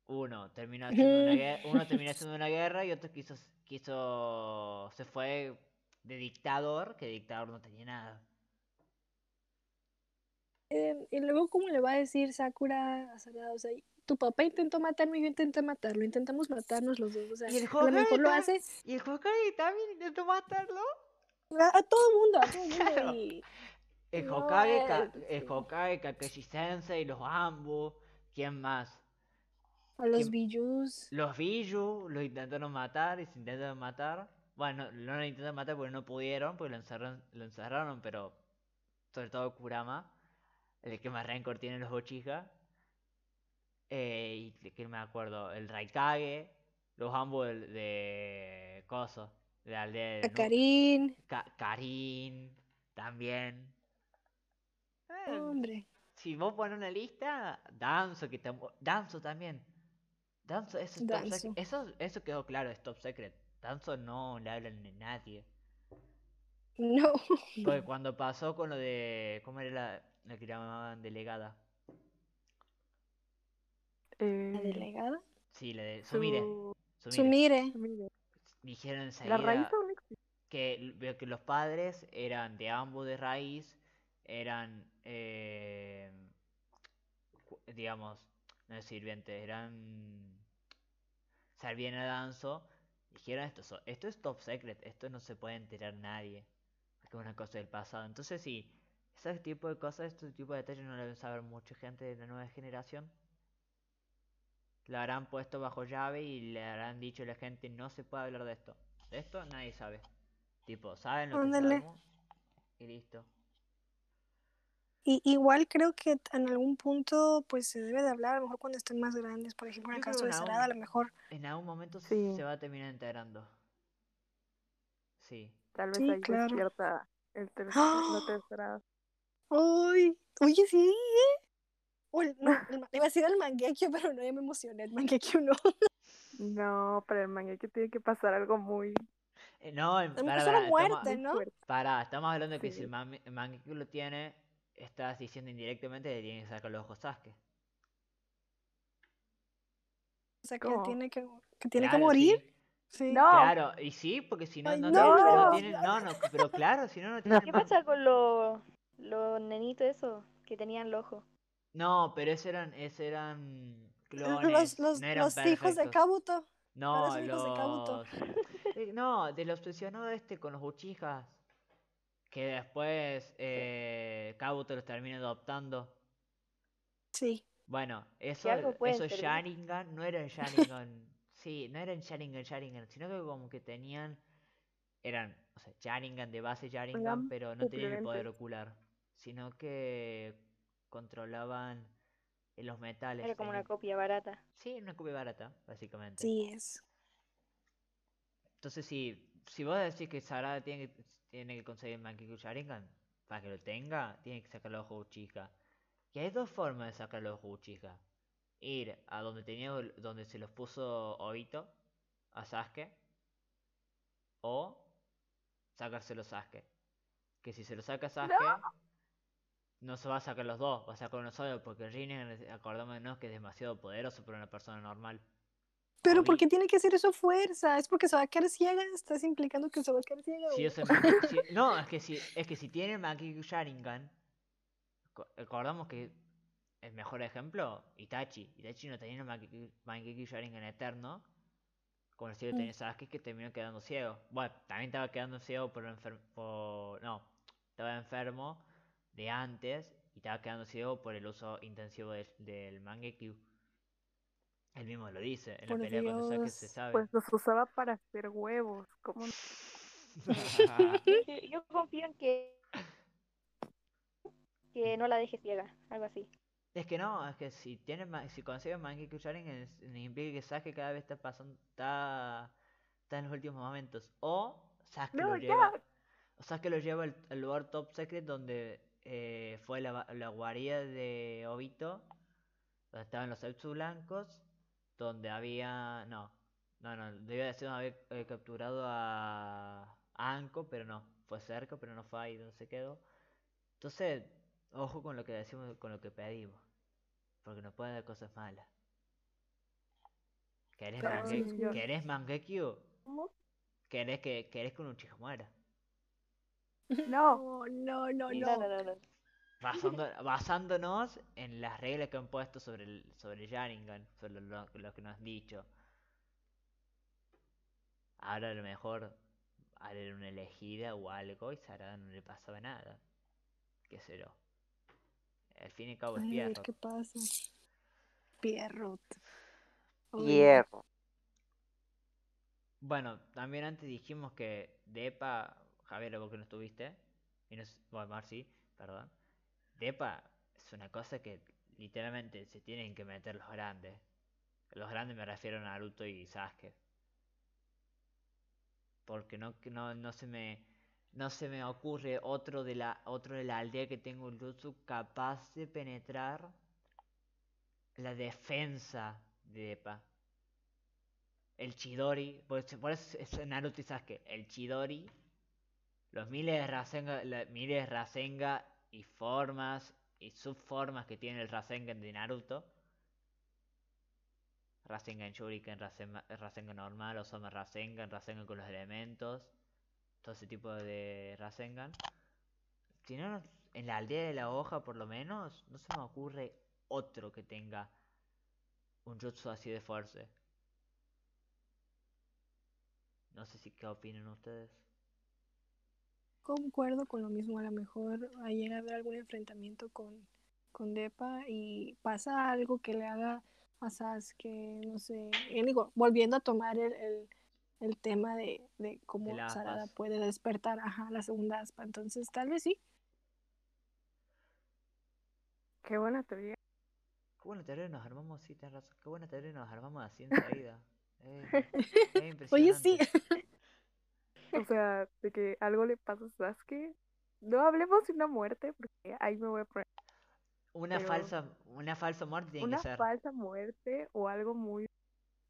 Uno terminó haciendo una guerra, uno terminó haciendo una guerra y otro quiso, quiso, se fue de dictador, que dictador no tenía nada. Eh, y luego, ¿cómo le va a decir Sakura a Sarada? O sea, tu papá intentó matarme y yo intenté matarlo. Intentamos matarnos los dos. O sea, Y el a lo mejor lo Hokage hace ¿Y el Hokage también intentó matarlo? a, a todo el mundo, a todo el mundo. Claro. Y, El No, Hokage, Ka- eh, el sí. Hokage, Kakashi Sensei, los Ambu, ¿quién más? a los ¿Quién- Bijus. Los Biju los intentaron matar y se intentaron matar. Bueno, no lo intentaron matar porque no pudieron, porque lo encerraron, lo encerraron pero sobre todo Kurama, el que más rencor tiene los Uchiha. Eh, y de que me acuerdo, el Raikage, los Ambu del- de, Coso, de la aldea de A Karin. Ka- Karin, también. Eh, Hombre. si vos pones una lista, Danzo, que tam- Danzo también. Danzo, eso es top Danzo. secret. Eso, eso quedó claro, es top secret. Danzo no le hablan a nadie. No. Porque cuando pasó con lo de. ¿Cómo era la, la que llamaban delegada? La Eh, delegada. Sí, la de. Sumire. su- Sumire. Sumire. mire, Dijeron La enseguida raíz aún existe. que, que los padres eran de ambos de raíz, eran. eh, digamos, no es sirvientes, eran. Servían a Danzo. Dijeron esto, esto es top secret, esto no se puede enterar nadie. Porque es una cosa del pasado. Entonces sí, ese tipo de cosas, este tipo de detalles no lo deben saber mucha gente de la nueva generación. Lo habrán puesto bajo llave y le habrán dicho a la gente no se puede hablar de esto. De esto nadie sabe. Tipo, saben lo que Ándale. sabemos y listo. Y igual creo que en algún punto pues se debe de hablar, a lo mejor cuando estén más grandes, por ejemplo en el Yo caso que de Sarada, a lo mejor En algún momento Sí. se va a terminar integrando. Sí. Tal vez Sí, ahí claro. despierta el ter- ¡Ah! la tercera. ¡Ay! Oye, sí, ¿eh? O el- no, el ma- iba a decir el Mangekyo, pero no, ya me emocioné. El Mangekyo no. No, para el manga que tiene que pasar algo muy, Eh, no, en- A lo para, para, muerte, estamos, ¿no? para, estamos hablando de que si el mami- el Mangekyo lo tiene, estás diciendo indirectamente que tiene que sacar los ojos Sasuke. O sea, que ¿Cómo? tiene que, que, tiene que morir. sí. Sí. No, Claro, y sí, porque si no, Ay, no, no, tiene- no no. tiene- no, no, pero claro, si no, no tiene ¿Qué pasa con los los nenitos esos que tenían el ojo? No, pero esos eran, esos eran clones, Los, los, no eran los hijos de. Kabuto. No, Parecen hijos de Kabuto. los... eh, No, del obsesionado este con los Uchijas. Que después eh, Kabuto los termina adoptando. Sí. Bueno, eso, servir. Sharingan no eran Sharingan. sí, no eran Sharingan, Sharingan, sino que como que tenían. Eran, o sea, Sharingan de base Sharingan, pero no tenían el poder ocular. Sino que controlaban eh, los metales. Era como una tenían- copia barata. Sí, una copia barata, básicamente. Sí es. Entonces, si, si vos decís que Sarada tiene que, tiene que conseguir el Mangekyou Sharingan, para que lo tenga, tiene que sacar los ojos Uchiha. Y hay dos formas de sacar los ojos Uchiha. Ir a donde tenía donde se los puso Obito, a Sasuke, o sacárselo a Sasuke. Que si se lo saca Sasuke, no se va a sacar los dos, va a sacar uno solo, porque Rinnegan, acordémonos que es demasiado poderoso para una persona normal. Pero ¿por qué tiene que hacer eso fuerza? ¿Es porque se va a quedar ciega? ¿Estás implicando que se va a quedar ciega? Eso es no, es que si, es que si tiene Mangekyou Sharingan, co- recordamos que el mejor ejemplo, Itachi. Itachi no tenía Mangekyou Sharingan eterno, como si lo Mm. tenía Sasuke que terminó quedando ciego. Bueno, también estaba quedando ciego por, enfer- por no, estaba enfermo de antes y estaba quedando ciego por el uso intensivo del, del Mangekyou. Él mismo lo dice, en la pelea con Sasuke se sabe. pues los usaba para hacer huevos. ¿Cómo no? Yo, confío en que que no la deje ciega, algo así. Es que no, es que si tiene ma- si consigue Mangekyou Sharingan implica que Sasuke cada vez está pasando está, está en los últimos momentos o Sasuke No, lo ya. lleva o Sasuke lo lleva al, al lugar top secret donde eh, fue la, la guarida de Obito donde estaban los Zetsu blancos donde había no no no debía de ser haber eh, capturado a, a Anko pero no fue cerca pero no fue ahí donde se quedó entonces ojo con lo que decimos con lo que pedimos porque nos pueden dar cosas malas ¿Querés, Claro, Mange- sí, yo- ¿Querés Mangekyo? ¿Cómo? ¿Querés que, querés que un Uchiha muera? No, No, no, no, No, no. no. Basando- basándonos en las reglas que han puesto sobre el, sobre Sharingan, sobre lo, lo que nos han dicho. Ahora a lo mejor haré una elegida o algo y Sarada no le pasaba nada. ¿Qué será? Al fin y al cabo es Ay, a ver Pierrot. qué pasa. Pierrot. Ay, Hierro. Bueno, también antes dijimos que Depa, Javier, vos que no estuviste, y no, bueno, Mar sí, perdón. Depa es una cosa que literalmente se tienen que meter los grandes. Los grandes me refiero a Naruto y Sasuke. Porque no, no, no se me no se me ocurre otro de la otro de la aldea que tenga un jutsu capaz de penetrar la defensa de Depa. El Chidori, por por eso es Naruto y Sasuke. El Chidori, los miles de Rasengan, la- miles de Rasengan y formas y subformas que tiene el Rasengan de Naruto. Rasengan Shuriken, Rasengan, Rasengan normal, Osama Rasengan, Rasengan con los elementos, todo ese tipo de Rasengan. Si no, en la aldea de la hoja por lo menos, no se me ocurre otro que tenga un jutsu así de fuerza. No sé si qué opinan ustedes. Concuerdo con lo mismo, a lo mejor ahí llega a haber algún enfrentamiento con, con Depa y pasa algo que le haga a Sasuke, no sé, y digo, volviendo a tomar el, el, el tema de, de cómo De Sarada puede despertar, ajá, la segunda aspa, entonces tal vez sí. qué buena teoría. Qué buena teoría nos armamos, sí, tenés razón. Qué buena teoría nos armamos así enseguida. Eh, es Oye, sí. O sea, de que algo le pasa a Sasuke. No hablemos de una muerte, porque ahí me voy a poner Una pero- falsa, una falsa muerte tiene una que ser. falsa muerte o algo muy,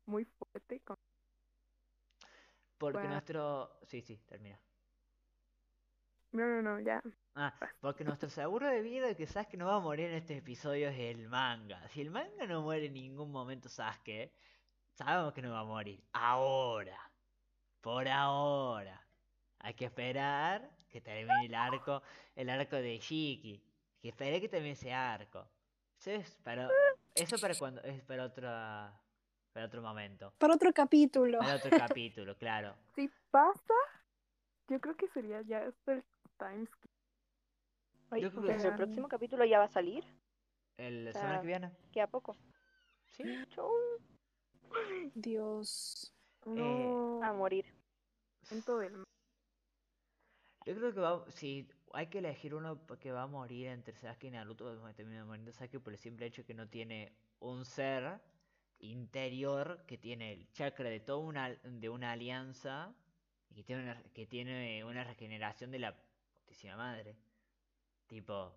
muy fuerte. con- Porque nuestro. Sí, sí, termina. No, no, no, ya. Ah, porque nuestro seguro de vida de que Sasuke no va a morir en este episodio es el manga. Si el manga no muere en ningún momento Sasuke, sabemos que no va a morir. Ahora. Por ahora. Hay que esperar que termine el arco, el arco de Shiki. Que espere que termine ese arco. Eso es para, eso para cuando, es para otra, para otro momento. Para otro capítulo. Para otro capítulo, claro. Si pasa, yo creo que sería ya el time skip. Oye, Yo creo pero que el próximo capítulo ya va a salir. El O semana que viene. Queda poco. Sí. Chau. Dios. No, A morir. del Yo creo que va, si hay que elegir uno que va a morir entre Sasuke y Naruto, vamos a terminar muriendo Sasuke por el simple hecho que no tiene un ser interior que tiene el chakra de toda una, de una alianza y que tiene una, que tiene una regeneración de la putísima madre. Tipo,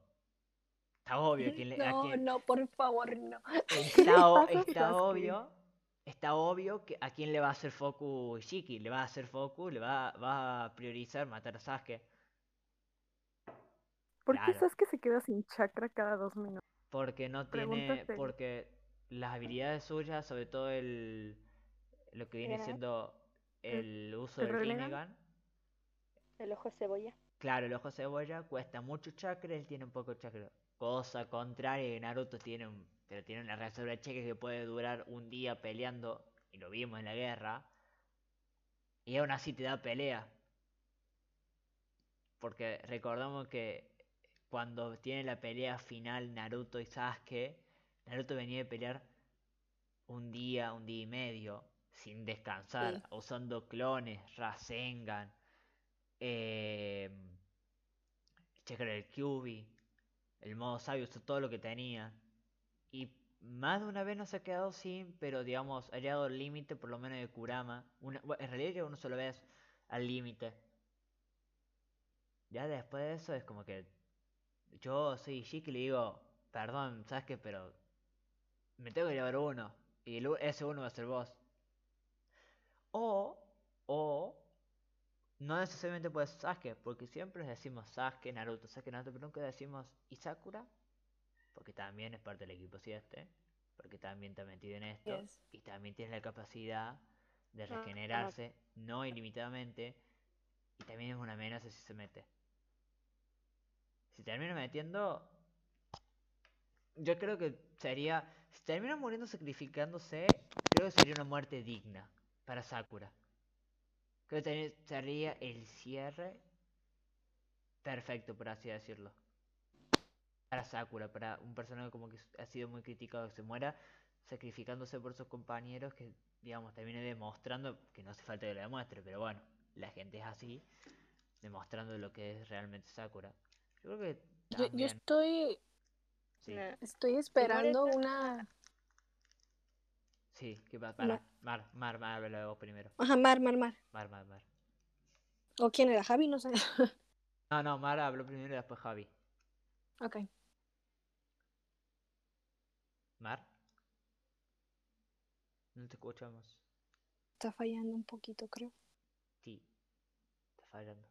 está obvio quién le, a No, no, por favor, no. está, obvio, está obvio que a quién le va a hacer foco Shiki, le va a hacer foco, le va, va a priorizar matar a Sasuke. ¿Por qué Claro. Sasuke se queda sin chakra cada dos minutos? Porque no tiene, porque las habilidades suyas, sobre todo el, lo que viene siendo el uso el del Rinnegan? El ojo de cebolla. claro, el ojo cebolla cuesta mucho chakra, él tiene un poco de chakra. Cosa contraria que Naruto tiene un, pero tiene una reserva de chakra que puede durar un día peleando, y lo vimos en la guerra, y aún así te da pelea. Porque recordamos que cuando tiene la pelea final Naruto y Sasuke, Naruto venía de pelear un día, un día y medio, sin descansar, Sí. usando clones, Rasengan, eh, el chakra del Kyuubi, el modo sabio, usó todo lo que tenía. Y más de una vez no se ha quedado sin, pero digamos, ha llegado al límite, por lo menos de Kurama. Una, en realidad llegó una sola vez al límite. Ya después de eso es como que yo soy Shiki y le digo, perdón, ¿sabes qué? Pero me tengo que llevar uno. Y ese uno va a ser vos. O, o, no necesariamente puede ser Sasuke, porque siempre decimos Sasuke, Naruto, Sasuke, Naruto, pero nunca decimos ¿y Sakura? Porque también es parte del equipo 7. porque también está metido en esto, Yes. y también tiene la capacidad de Ah, ah. regenerarse, no ilimitadamente, y también es una amenaza si se mete. Si termina metiendo, yo creo que sería, si termina muriendo sacrificándose, creo que sería una muerte digna para Sakura. Creo que sería el cierre perfecto, por así decirlo. Para Sakura, para un personaje como que ha sido muy criticado que se muera sacrificándose por sus compañeros, que digamos termine demostrando, que no hace falta que lo demuestre, pero bueno, la gente es así, demostrando lo que es realmente Sakura. Yo creo que Yo, yo estoy, sí, estoy esperando una... sí, que va, para, Mar, Mar, Mar, habla vos primero, Ajá, Mar, Mar, Mar. Mar, Mar, Mar. ¿O quién era? Javi, no sé. No, no, Mar habló primero y después Javi. ok. Mar. No te escuchamos. Está fallando un poquito, creo. Sí, está fallando.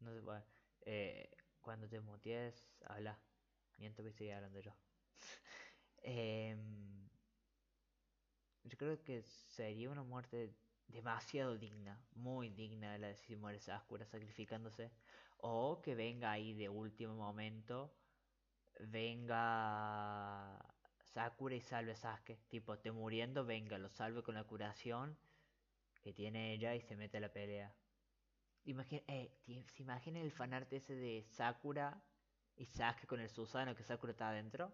No se puede. Eh, cuando te mutees, habla. Miento que sigue hablando yo. Em, yo creo que sería una muerte demasiado digna, muy digna la de si muere Sakura sacrificándose. O que venga ahí de último momento, venga Sakura y salve Sasuke. Tipo, te muriendo, venga, lo salve con la curación que tiene ella y se mete a la pelea. Imagina, eh, ¿se imagina el fanart ese de Sakura y Sasuke con el Susano que Sakura está adentro?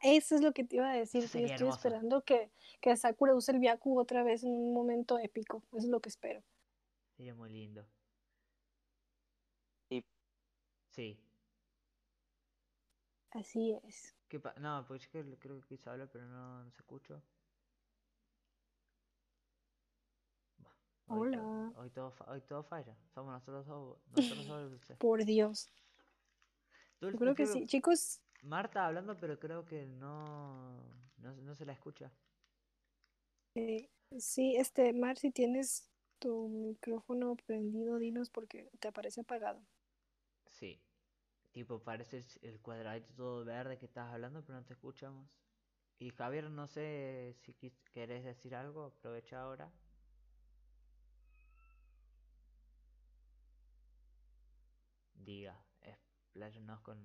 Eso es lo que te iba a decir. Sí, estoy hermoso. esperando que, que Sakura use el Byaku otra vez en un momento épico. Eso es lo que espero. Sería muy lindo. Sí. Sí. Así es. ¿Qué pa- no, pues yo creo, creo que quise hablar, pero no, no se escuchó. Bah, hoy to- Hola. Hoy todo, hoy todo falla. Somos nosotros dos. Nosotros dos. Por Dios. Dulce, Yo creo que sí. Chicos, Marta hablando, pero creo que no, no, no se la escucha. eh, sí, este, Mar, si tienes tu micrófono prendido, dinos porque te aparece apagado. Sí. Tipo, parece el, cuadradito todo verde que estás hablando, pero no te escuchamos. Y Javier, no sé si querés decir algo, aprovecha ahora. Diga, expláyanos con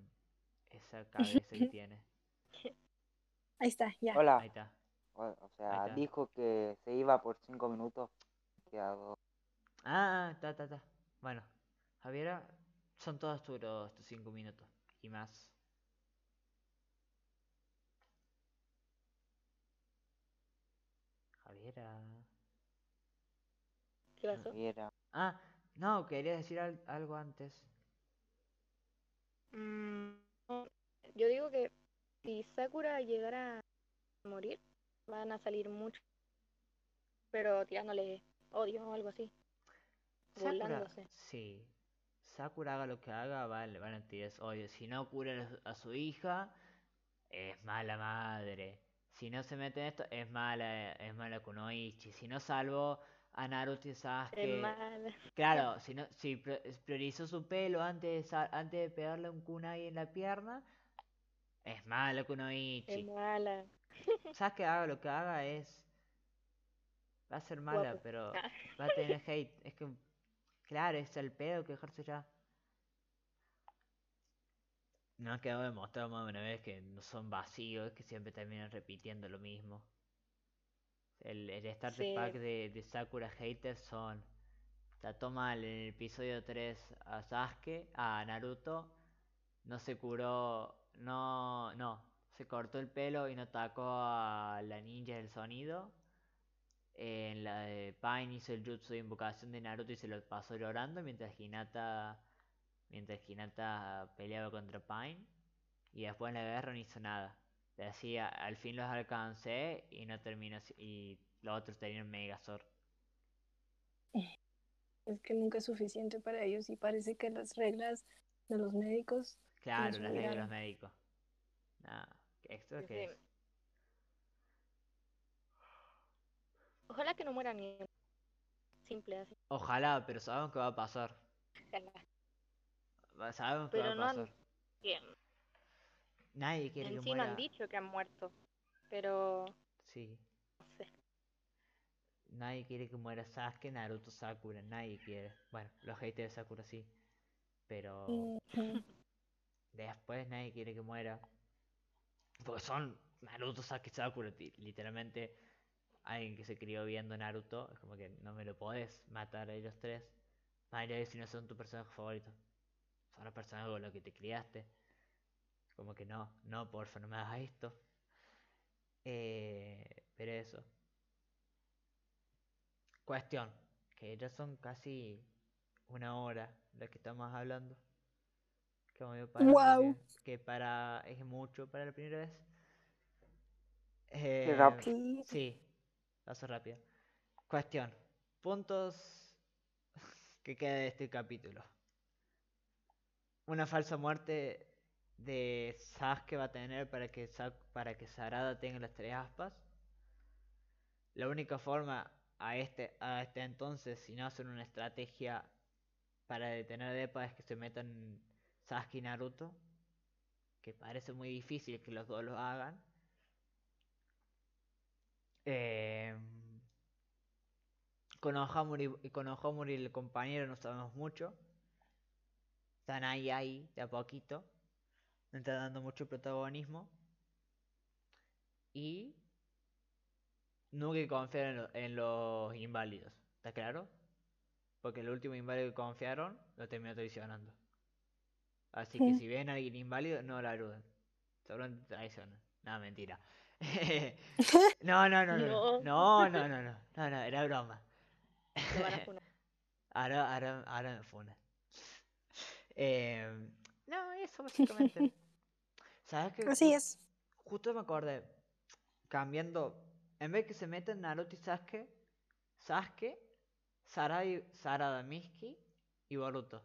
esa cabeza que tiene. Ahí está, ya. Hola. Ahí está. O, sea, está. dijo que se iba por cinco minutos. Quedado. Ah, está, está, está. Bueno, Javiera, son todos tuyos tus cinco minutos y más. Javiera. ¿Qué pasó? Y era. Ah, no, quería decir al- algo antes. Mm, yo digo que si Sakura llegara a morir, van a salir muchos, pero tirándole odio o algo así, Sakura, burlándose. sí. Sakura haga lo que haga, vale, van a tirar odio. Si no cura a su- hija, es mala madre. Si no se mete en esto, es mala, es mala Kunoichi. Si no salvó a Naruto y Es Sasuke, mala. claro, si no, si priorizó su pelo antes de, antes de pegarle un kunai en la pierna, es malo Es Kunoichi. mala. Sasuke haga lo que haga es va a ser mala, Guapo. pero Ah. va a tener hate. Es que, claro, es el pedo que dejarse ya. No ha quedado demostrado más de una vez que no son vacíos, que siempre terminan repitiendo lo mismo. El, el starter Sí. pack de, de Sakura Haters son. Trató mal en el episodio 3 a Sasuke, a Naruto. No se curó. No, no. Se cortó el pelo y no atacó a la ninja del sonido. En la de Pain hizo el jutsu de invocación de Naruto y se lo pasó llorando mientras Hinata mientras Hinata peleaba contra Pain y después en la guerra no hizo nada. Decía, al fin los alcancé y no terminó y los otros tenían Megazord. Es que nunca es suficiente para ellos y parece que las reglas de los médicos Claro, las leyes de los médicos. Nada, ¿esto Sí, qué sí. es? Ojalá que no muera ni simple así. Ojalá, pero sabemos que va a pasar. Ojalá. Sabemos que va a no pasar. que Nadie quiere en que sí no muera. han dicho que han muerto. Pero Sí. no sé. Nadie quiere que muera Sasuke, Naruto, Sakura. Nadie quiere. Bueno, los haters de Sakura sí. Pero después nadie quiere que muera. Porque son Naruto, Sasuke, Sakura. Literalmente, alguien que se crió viendo Naruto, es como que no me lo podés matar a ellos tres. Más allá de si no son tu personaje favorito. Son los personajes con los que te criaste. Como que no, no, porfa, no me hagas esto. Eh, pero eso. Cuestión, que ya son casi una hora lo que estamos hablando. Que parece Guau. que, que para es mucho para la primera vez. Eh, rápido. Sí. Sí, paso rápido. Cuestión, puntos que queda de este capítulo. Una falsa muerte de Sasuke va a tener para que, para que Sarada tenga las tres aspas. La única forma a este, a este entonces, si no hacen una estrategia para detener a Depa, es que se metan Sasuke y Naruto. Que parece muy difícil que los dos lo hagan. Eh, con Ohamuri, y con el compañero no sabemos mucho. Están ahí, ahí, de a poquito. No están dando mucho protagonismo. Y nunca que confiar en, lo- en los inválidos. ¿Está claro? Porque el último inválido que confiaron lo terminó traicionando. Así que si ven a alguien inválido, no lo ayuden. Seguramente traicionan. No, mentira. no, no, no, no, no, no, No. no, no, no, no, no, era broma. Ahora, ahora, ahora me funa. Eh, no, eso básicamente. ¿Sabes qué? Así es. Justo me acordé. Cambiando. En vez que se metan Naruto y Sasuke, Sasuke, Sarada, y- Sarada Miski y Boruto.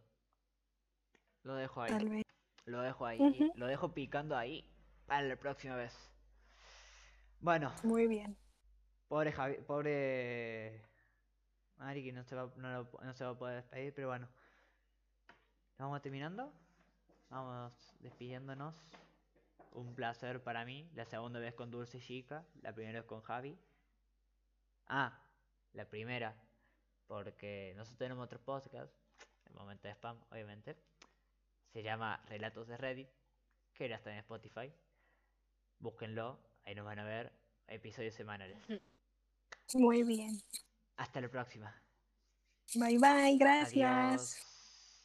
Lo dejo ahí. Tal vez. Lo dejo ahí. Lo dejo picando ahí para la próxima vez. Bueno, Muy bien. pobre Javi, pobre Mari que no se va, no, lo- no se va a poder despedir, pero bueno. Vamos terminando. Vamos despidiéndonos. Un placer para mí. La segunda vez con Dulce Chica. La primera vez con Javi. Ah, la primera. Porque nosotros tenemos otro podcast. El momento de spam, obviamente. Se llama Relatos de Reddit. Que ya está en Spotify. Búsquenlo. Ahí nos van a ver episodios semanales. Muy bien. Hasta la próxima. Bye bye. Gracias. Adiós.